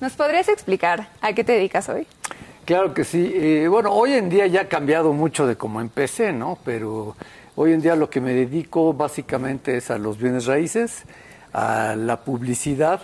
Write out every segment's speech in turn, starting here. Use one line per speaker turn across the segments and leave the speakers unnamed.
¿nos podrías explicar a qué te dedicas hoy?
Claro que sí. Eh, bueno, hoy en día ya ha cambiado mucho de cómo empecé, ¿no? Pero hoy en día lo que me dedico básicamente es a los bienes raíces, a la publicidad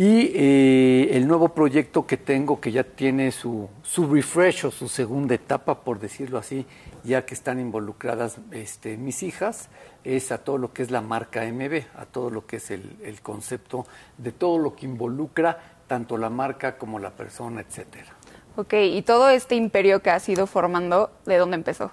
y eh, el nuevo proyecto que tengo que ya tiene su, su refresh o su segunda etapa, por decirlo así, ya que están involucradas este, mis hijas, es a todo lo que es la marca MB, a todo lo que es el, concepto de todo lo que involucra tanto la marca como la persona, etcétera.
Ok, y todo este imperio que has ido formando, ¿de dónde empezó?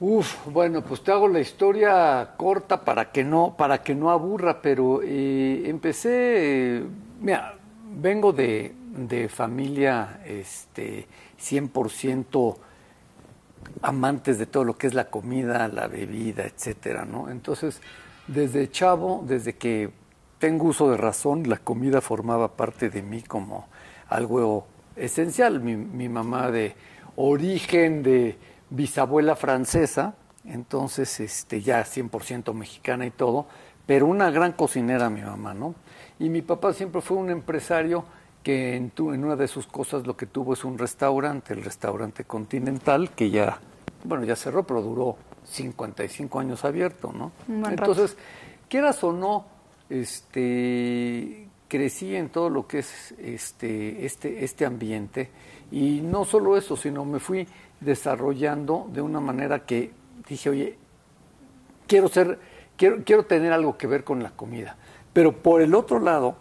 Uf, bueno, pues te hago la historia corta para que no, para que no aburra, pero eh, empecé, mira, vengo de, de familia este, 100% amantes de todo lo que es la comida, la bebida, etcétera, ¿no? Entonces, desde chavo, desde que tengo uso de razón, la comida formaba parte de mí como algo esencial. Mi, mi mamá de origen de bisabuela francesa, entonces este, ya 100% mexicana y todo, pero una gran cocinera mi mamá, ¿no? Y mi papá siempre fue un empresario que en, tu, en una de sus cosas lo que tuvo es un restaurante, el restaurante Continental, que ya, bueno, ya cerró, pero duró 55 años abierto, ¿no? Entonces, quieras o no, este, crecí en todo lo que es este, este, este ambiente y no solo eso, sino me fui desarrollando de una manera que dije, oye, quiero ser, quiero, quiero tener algo que ver con la comida. Pero por el otro lado,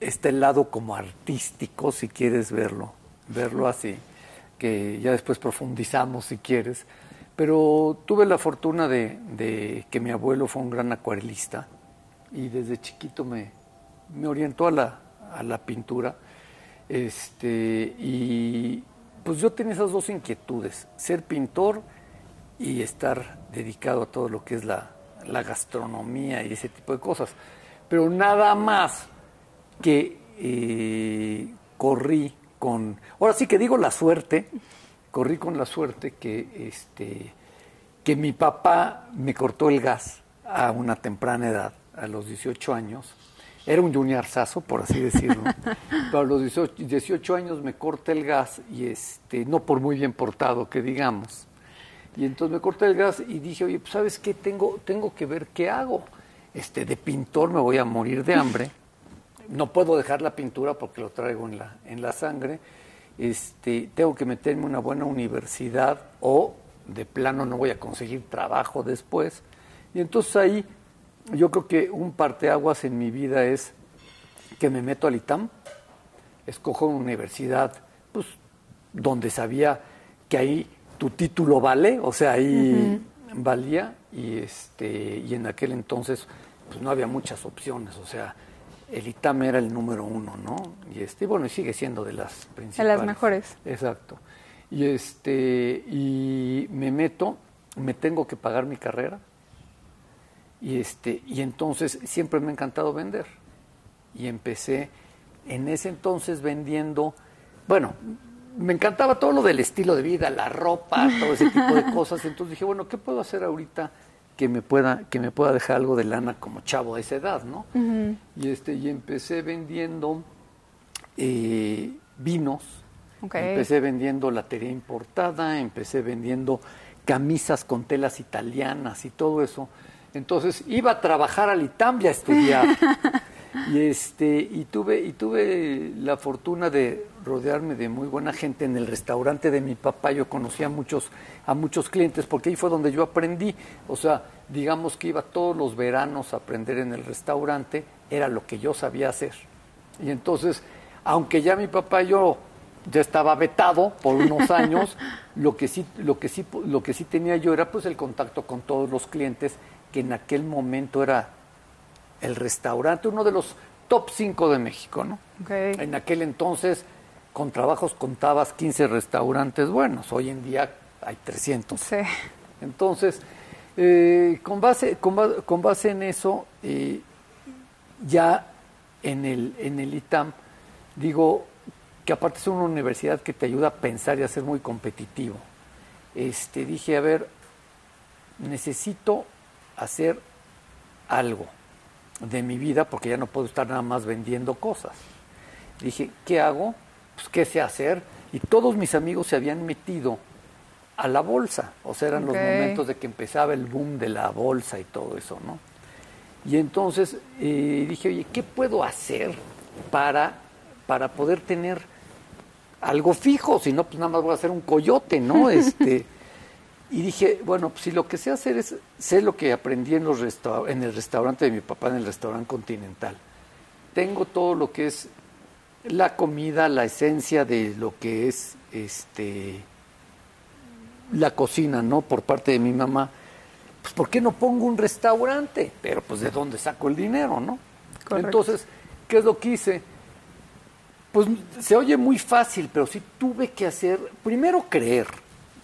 está el lado como artístico, si quieres verlo, verlo así, que ya después profundizamos si quieres. Pero tuve la fortuna de, de que mi abuelo fue un gran acuarelista y desde chiquito me, me orientó a la, a la pintura. Este, y pues yo tenía esas dos inquietudes, ser pintor y estar dedicado a todo lo que es la, la gastronomía y ese tipo de cosas. Pero nada más que eh, corrí con, ahora sí que digo la suerte, corrí con la suerte que, este, que mi papá me cortó el gas a una temprana edad, a los 18 años, era un juniorzazo, por así decirlo. Pero a los 18, 18, años me corta el gas y este, no por muy bien portado que digamos. Y entonces me corta el gas y dije, oye, pues sabes qué, tengo, tengo que ver qué hago. Este, de pintor me voy a morir de hambre. No puedo dejar la pintura porque lo traigo en la, en la sangre. Este, tengo que meterme en una buena universidad o de plano no voy a conseguir trabajo después. Y entonces ahí yo creo que un parteaguas en mi vida es que me meto al ITAM, escojo una universidad, pues, donde sabía que ahí tu título vale, o sea, ahí valía, y este, y en aquel entonces, pues no había muchas opciones, o sea, el ITAM era el número uno, ¿no? Y este, bueno, y sigue siendo de las principales.
De las mejores.
Exacto. Y este, y me meto, me tengo que pagar mi carrera y, este, y entonces siempre me ha encantado vender. Y empecé en ese entonces vendiendo, bueno, me encantaba todo lo del estilo de vida, la ropa, todo ese tipo de cosas. Entonces dije, bueno, ¿qué puedo hacer ahorita que me pueda, que me pueda dejar algo de lana como chavo a esa edad, ¿no? Y este, y empecé vendiendo eh, vinos,
Okay.
empecé vendiendo latería importada, empecé vendiendo camisas con telas italianas y todo eso. Entonces iba a trabajar al ITAM y a estudiar. y este y tuve y tuve la fortuna de rodearme de muy buena gente en el restaurante de mi papá. Yo conocí a muchos a muchos clientes porque ahí fue donde yo aprendí. O sea, digamos que iba todos los veranos a aprender en el restaurante, era lo que yo sabía hacer. Y entonces, aunque ya mi papá y yo ya estaba vetado por unos años, lo que sí lo que sí lo que sí tenía yo era pues el contacto con todos los clientes que en aquel momento era el restaurante, uno de los top 5 de México, ¿no?
Okay.
En aquel entonces, con trabajos contabas 15 restaurantes buenos, hoy en día hay 300.
Sí.
Entonces, eh, con, base, con, con, base en eso, eh, ya en el, en el ITAM, digo que aparte es una universidad que te ayuda a pensar y a ser muy competitivo. Este, dije, a ver, necesito hacer algo. de mi vida porque ya no puedo estar nada más vendiendo cosas. Dije, ¿qué hago? Pues, ¿qué sé hacer? Y todos mis amigos se habían metido a la bolsa. O sea, eran los momentos de que empezaba el boom de la bolsa y todo eso, ¿no? Y entonces eh, dije, oye, ¿qué puedo hacer para, para poder tener algo fijo? Si no, pues nada más voy a hacer un coyote, ¿no? Este, y dije, bueno, pues si lo que sé hacer es, sé lo que aprendí en, los en el restaurante de mi papá, en el restaurante continental. Tengo todo lo que es la comida, la esencia de lo que es este la cocina, ¿no? Por parte de mi mamá pues ¿por qué no pongo un restaurante? Pero pues de dónde saco el dinero, ¿no? Entonces, ¿qué es lo que hice? Pues se oye muy fácil, pero sí tuve que hacer, primero creer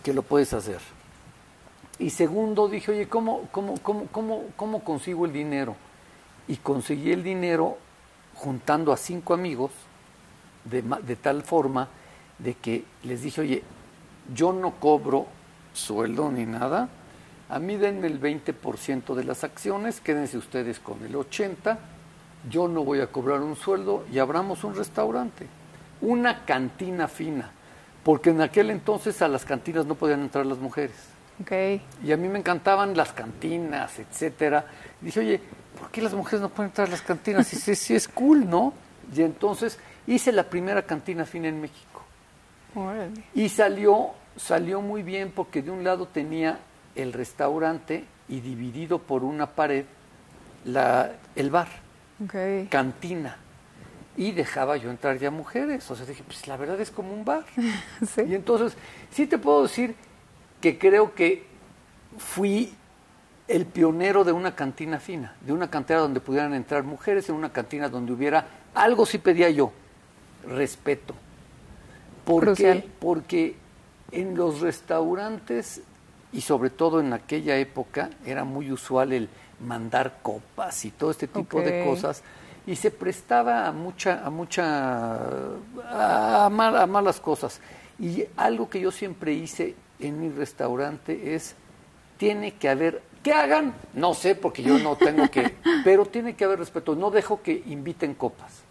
que lo puedes hacer. Y segundo dije, oye, ¿cómo, cómo, cómo, cómo, cómo consigo el dinero? Y conseguí el dinero juntando a cinco amigos de, tal forma de que les dije, oye, yo no cobro sueldo ni nada, a mí denme el 20% de las acciones, quédense ustedes con el 80%, yo no voy a cobrar un sueldo y abramos un restaurante, una cantina fina, porque en aquel entonces a las cantinas no podían entrar las mujeres.
Okay.
Y a mí me encantaban las cantinas, etcétera. dije, oye, ¿por qué las mujeres no pueden entrar a las cantinas? Y sí, sí es cool, ¿no? Y entonces hice la primera cantina fina en México. Y salió, salió muy bien porque de un lado tenía el restaurante y dividido por una pared la, el bar, cantina. Y dejaba yo entrar ya mujeres. O sea, dije, pues la verdad es como un bar. Y entonces, sí te puedo decir que creo que fui el pionero de una cantina fina, de una cantera donde pudieran entrar mujeres, en una cantina donde hubiera algo sí pedía yo, respeto. ¿Por Porque en los restaurantes y sobre todo en aquella época era muy usual el mandar copas y todo este tipo de cosas y se prestaba a mucha a mucha a, malas cosas. Y algo que yo siempre hice en mi restaurante es tiene que haber que hagan no sé porque yo no tengo que pero tiene que haber respeto no dejo que inviten copas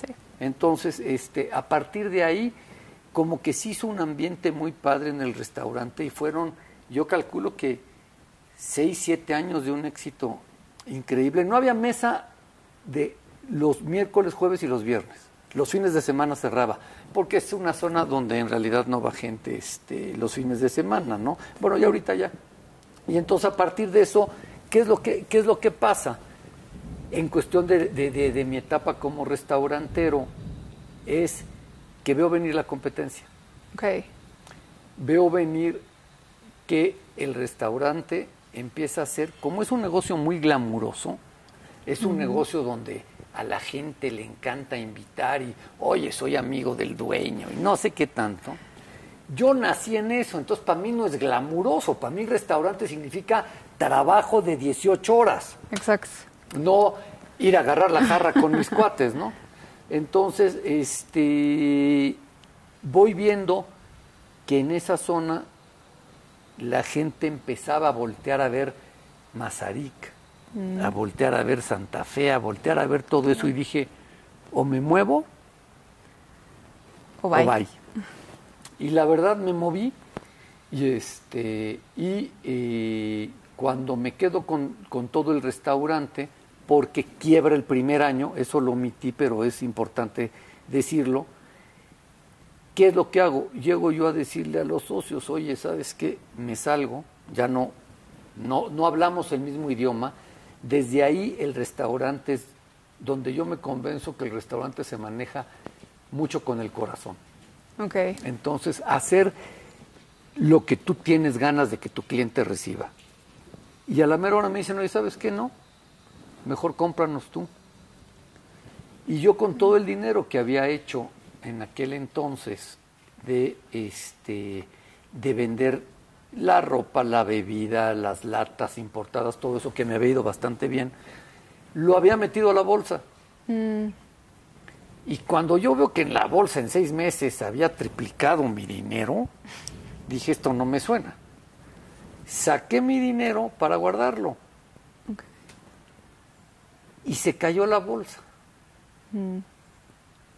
sí. entonces este a partir de ahí como que se hizo un ambiente muy padre en el restaurante y fueron yo calculo que seis, siete años de un éxito increíble. No había mesa de los miércoles, jueves y los viernes. Los fines de semana cerraba, porque es una zona donde en realidad no va gente este, los fines de semana, ¿no? Bueno, ya ahorita ya. Y entonces a partir de eso, ¿qué es lo que, qué es lo que pasa? En cuestión de, de mi etapa como restaurantero, es que veo venir la competencia.
Okay.
Veo venir que el restaurante empieza a ser, como es un negocio muy glamuroso, es un negocio donde a la gente le encanta invitar y, oye, soy amigo del dueño y no sé qué tanto. Yo nací en eso, entonces para mí no es glamuroso, para mí restaurante significa trabajo de 18 horas.
Exacto.
No ir a agarrar la jarra con mis cuates, ¿no? Entonces, este, voy viendo que en esa zona la gente empezaba a voltear a ver Mazarik, mm. a voltear a ver Santa Fe, a voltear a ver todo eso y dije, o me muevo
o bye.
Y la verdad me moví y este y eh, cuando me quedo con, con todo el restaurante, porque quiebra el primer año, eso lo omití, pero es importante decirlo, ¿Qué es lo que hago? Llego yo a decirle a los socios, oye, ¿sabes qué? Me salgo, ya no, no, no hablamos el mismo idioma. Desde ahí el restaurante es donde yo me convenzo que el restaurante se maneja mucho con el corazón.
Okay.
Entonces, hacer lo que tú tienes ganas de que tu cliente reciba. Y a la mera hora me dicen, oye, ¿sabes qué? No, mejor cómpranos tú. Y yo con todo el dinero que había hecho en aquel entonces de este de vender la ropa, la bebida, las latas importadas, todo eso que me había ido bastante bien, lo había metido a la bolsa. Mm. Y cuando yo veo que en la bolsa en seis meses había triplicado mi dinero, dije, esto no me suena. Saqué mi dinero para guardarlo. y se cayó la bolsa.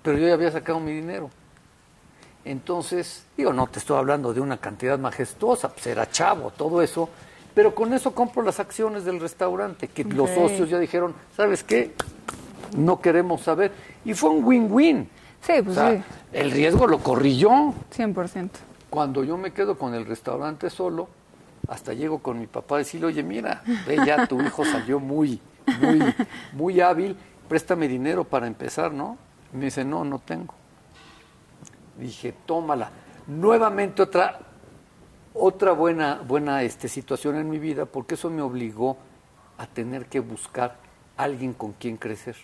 Pero yo ya había sacado mi dinero. Entonces, digo, no te estoy hablando de una cantidad majestuosa, pues era chavo, todo eso, pero con eso compro las acciones del restaurante, que los socios ya dijeron, ¿sabes qué? No queremos saber. Y fue un win-win.
Sí, pues sí.
El riesgo lo corrí yo.
100%.
Cuando yo me quedo con el restaurante solo, hasta llego con mi papá a decirle, oye, mira, ve ya, tu hijo salió muy, muy, muy hábil, préstame dinero para empezar, ¿no? Y me dice, no, no tengo. Dije, tómala. Nuevamente otra, otra buena, buena este, situación en mi vida, porque eso me obligó a tener que buscar alguien con quien crecer.